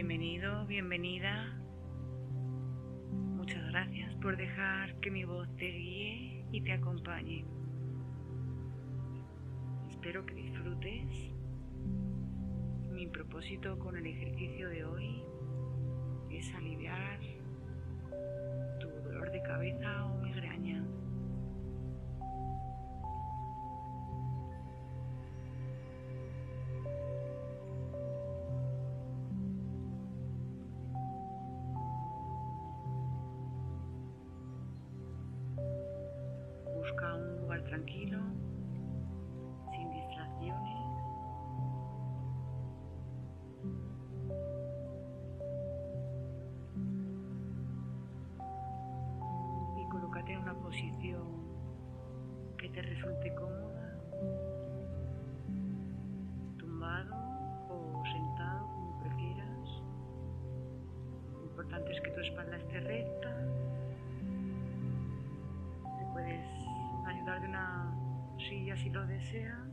Bienvenido, bienvenida. Muchas gracias por dejar que mi voz te guíe y te acompañe. Espero que disfrutes. Mi propósito con el ejercicio de hoy es aliviar tu dolor de cabeza recta. Te puedes ayudar de una silla si lo deseas.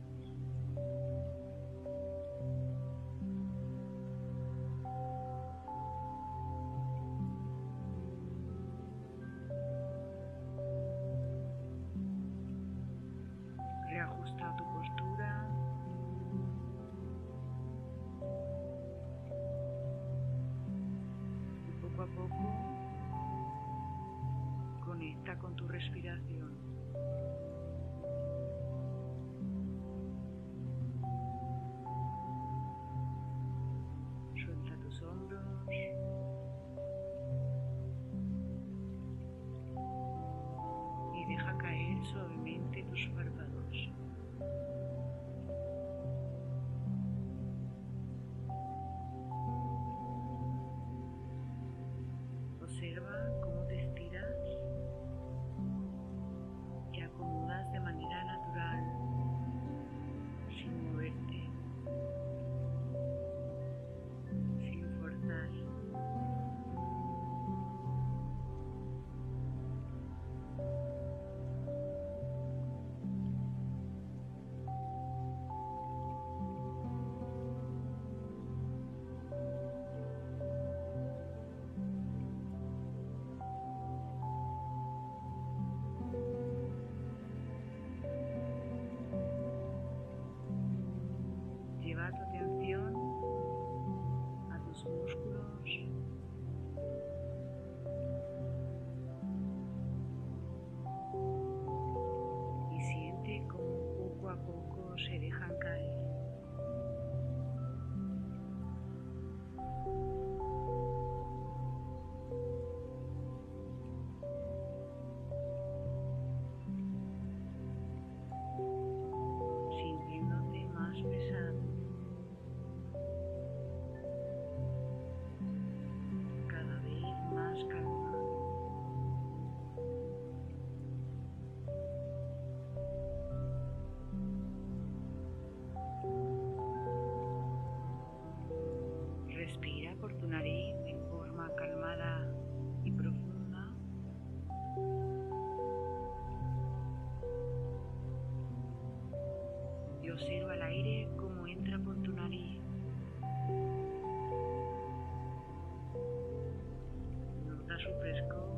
respiración. frescor.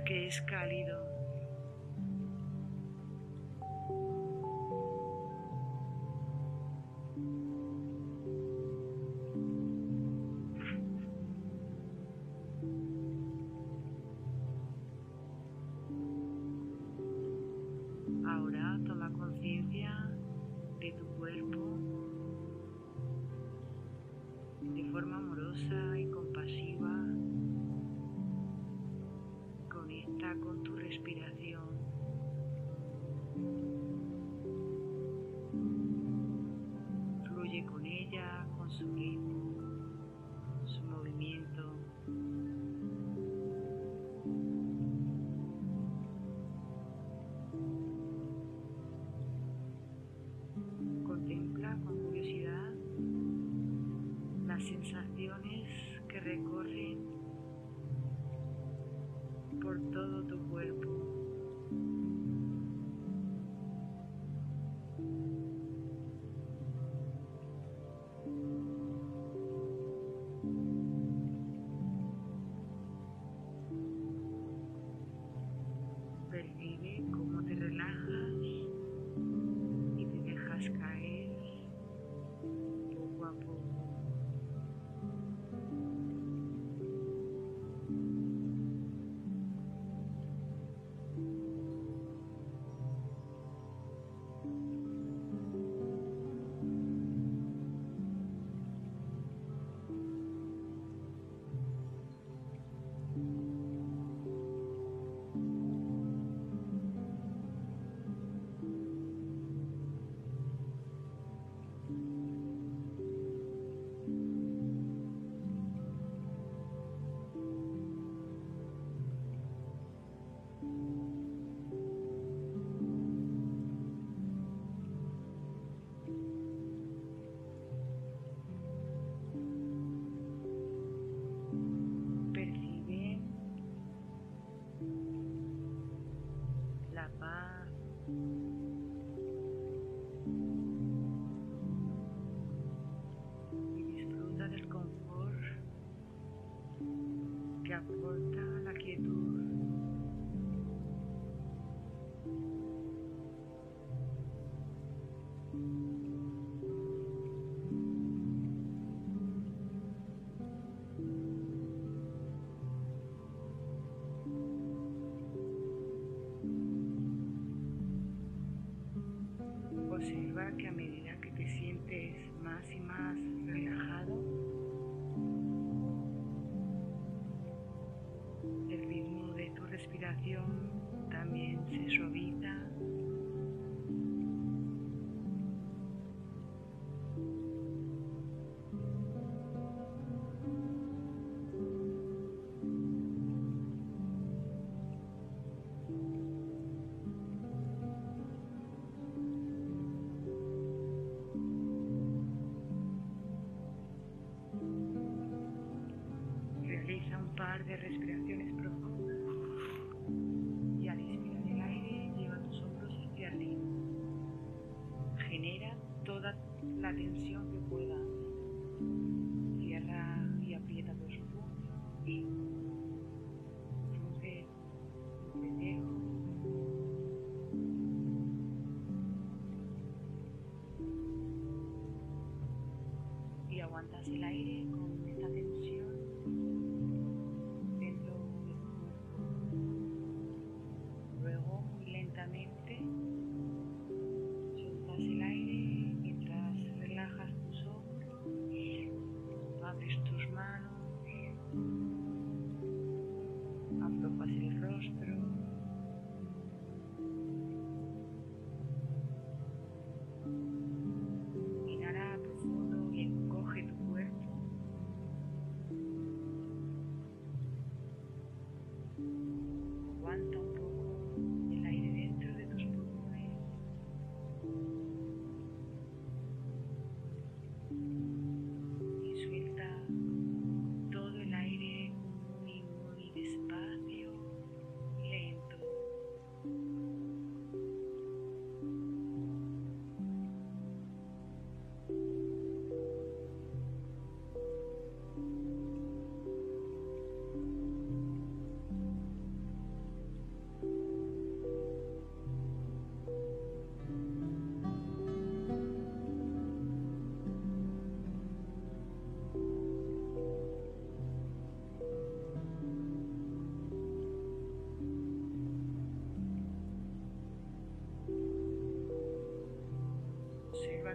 que es cálido.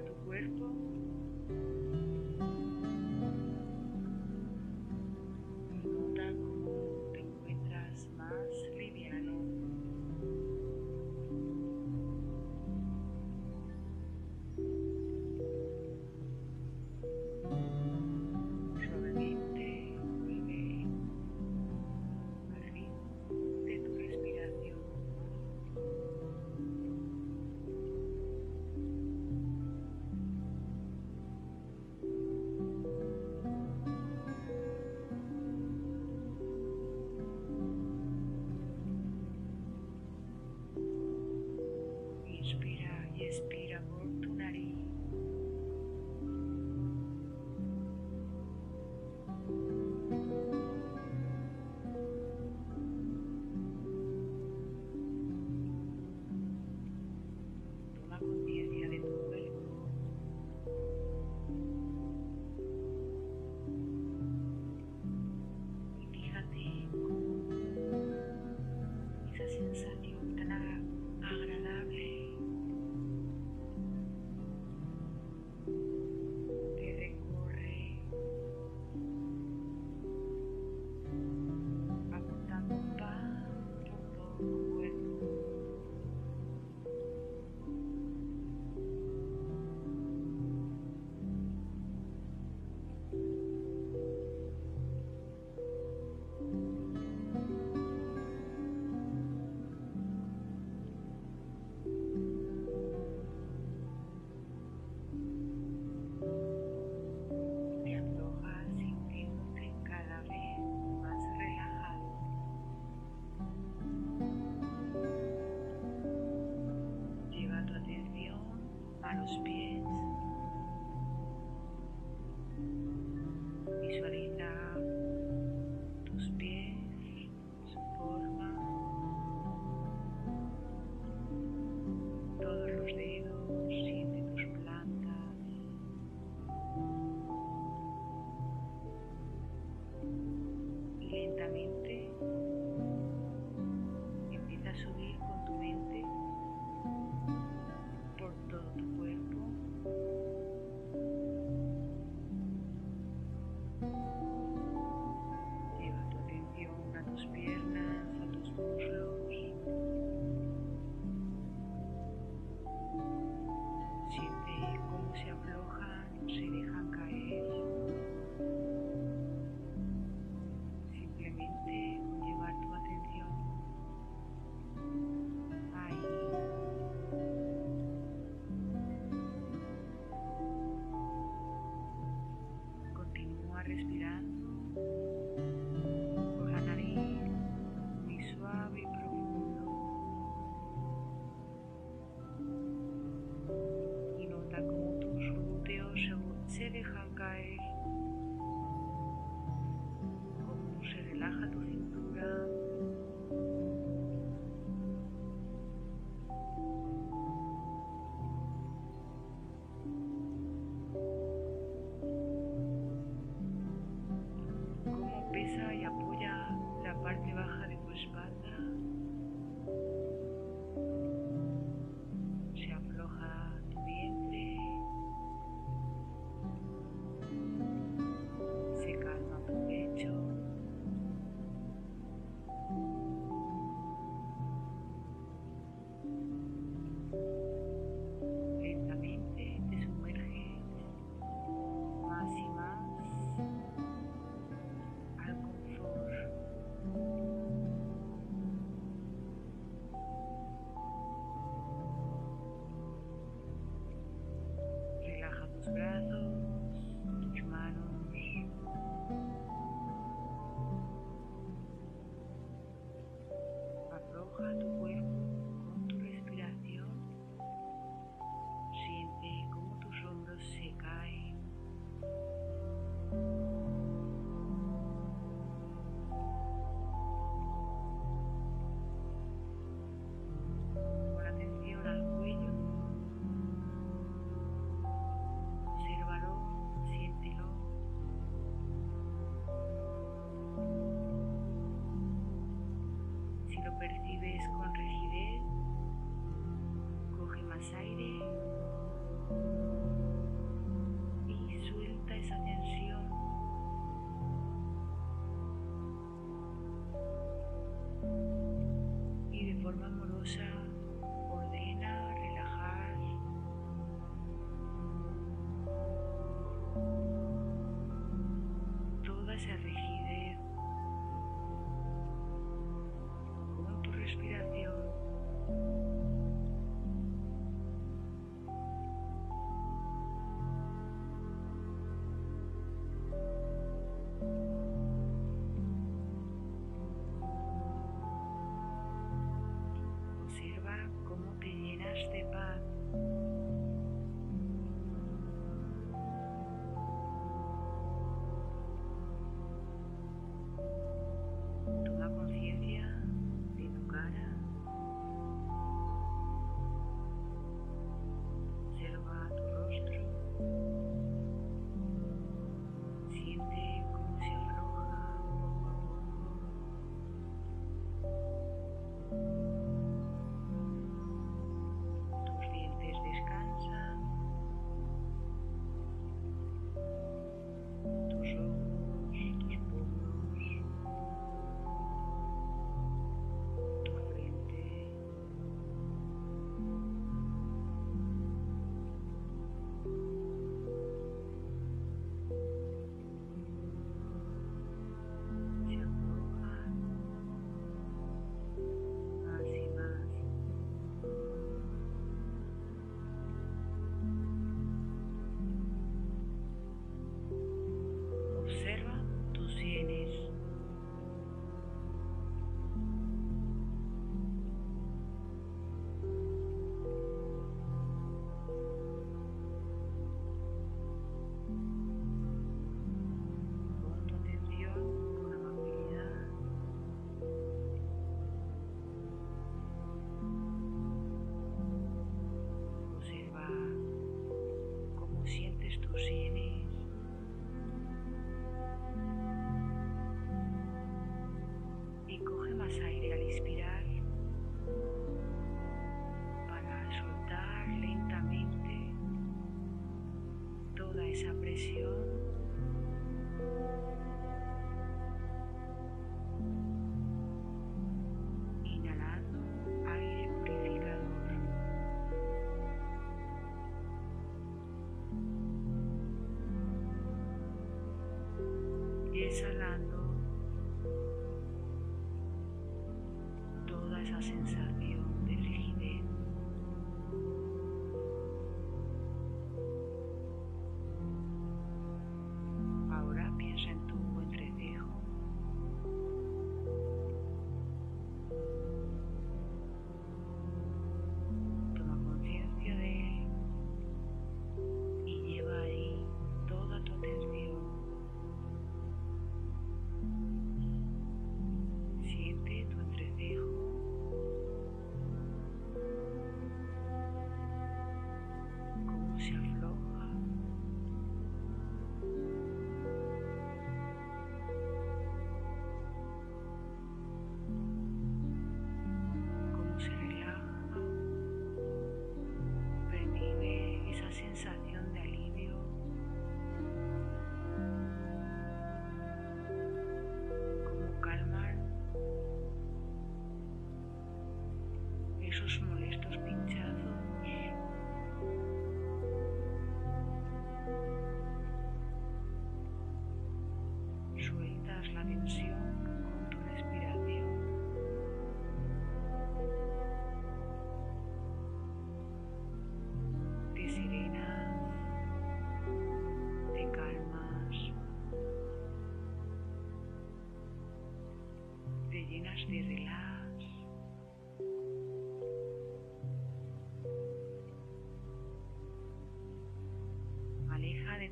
Tu cuerpo. percibes con rigidez, coge más aire. Llenas de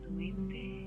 tu mente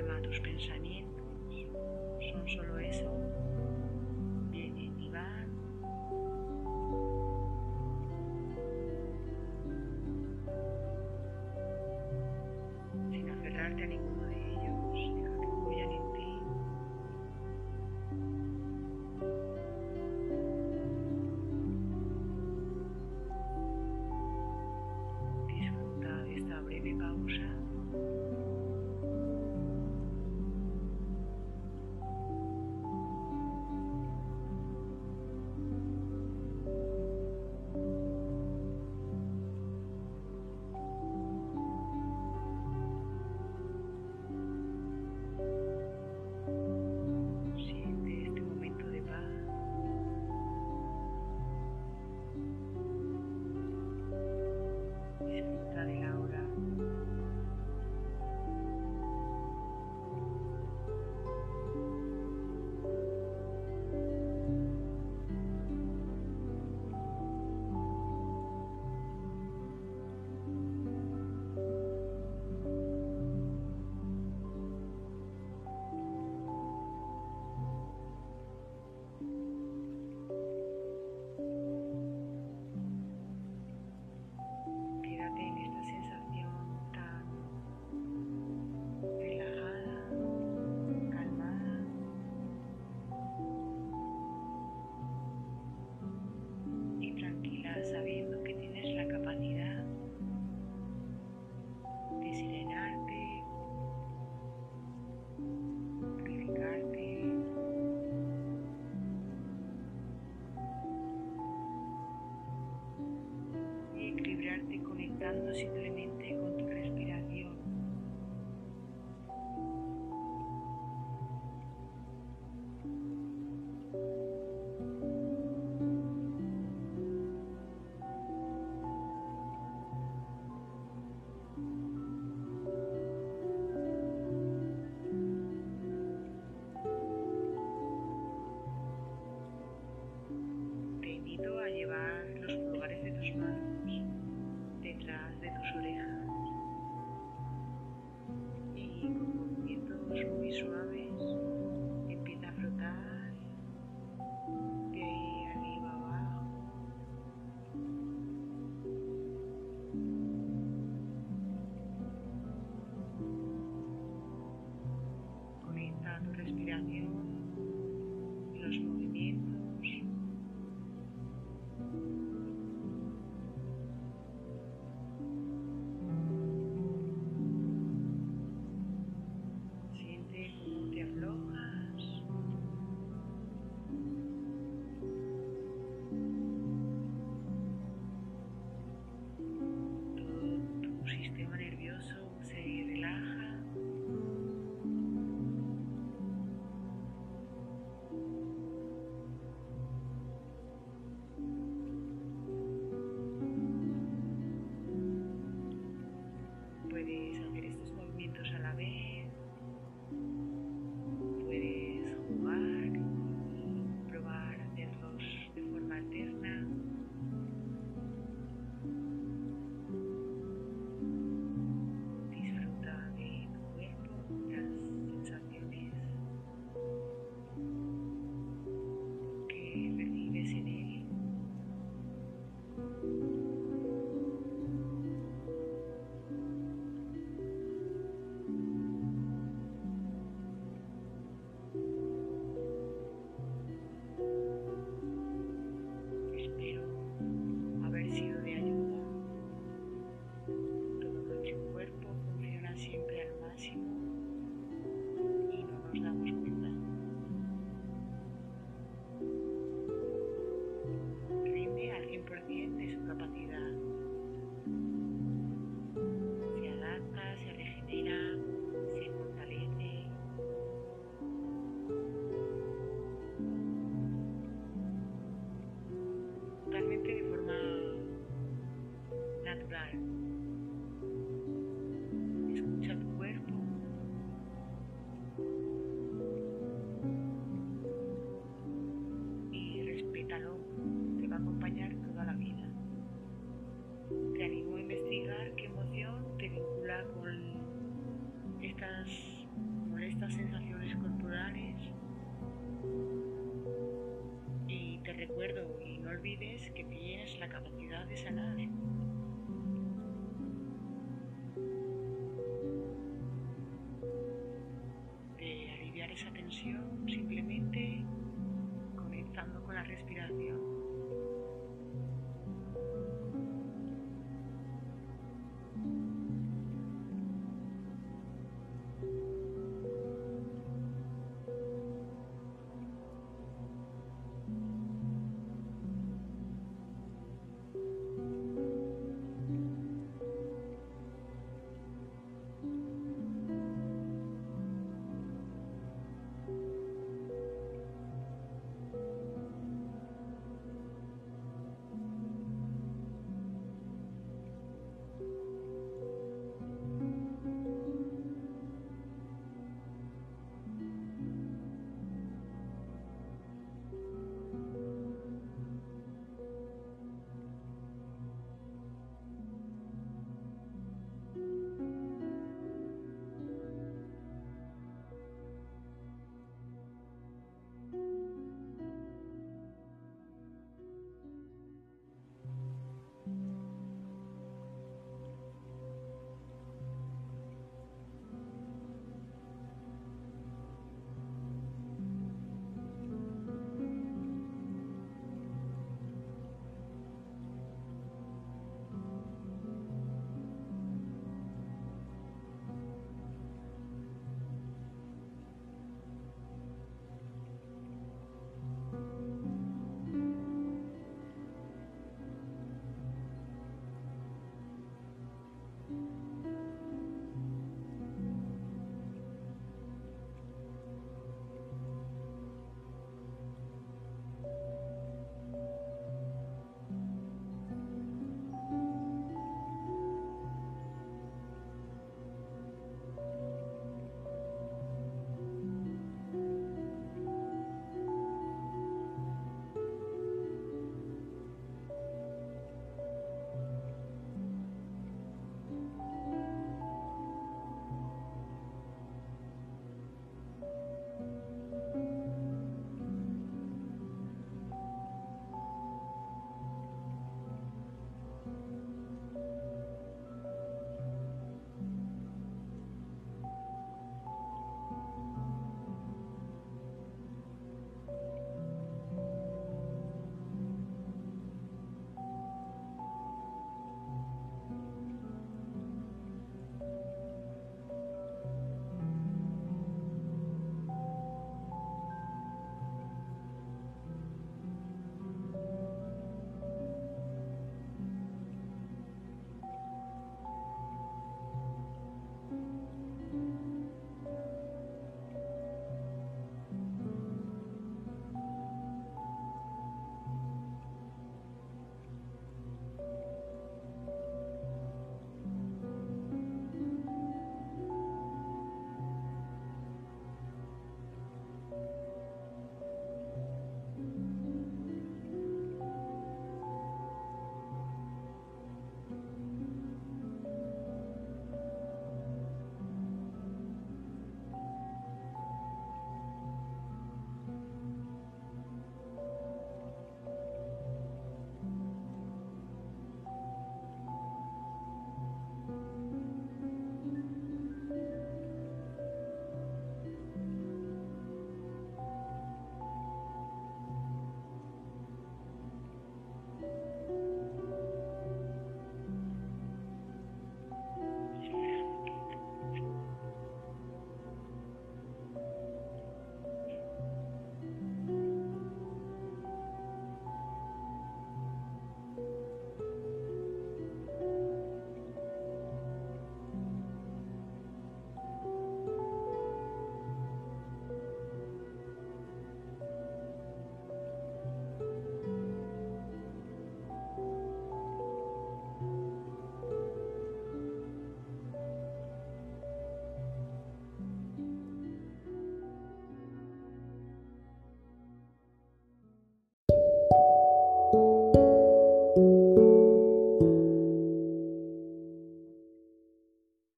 Armados pensamentos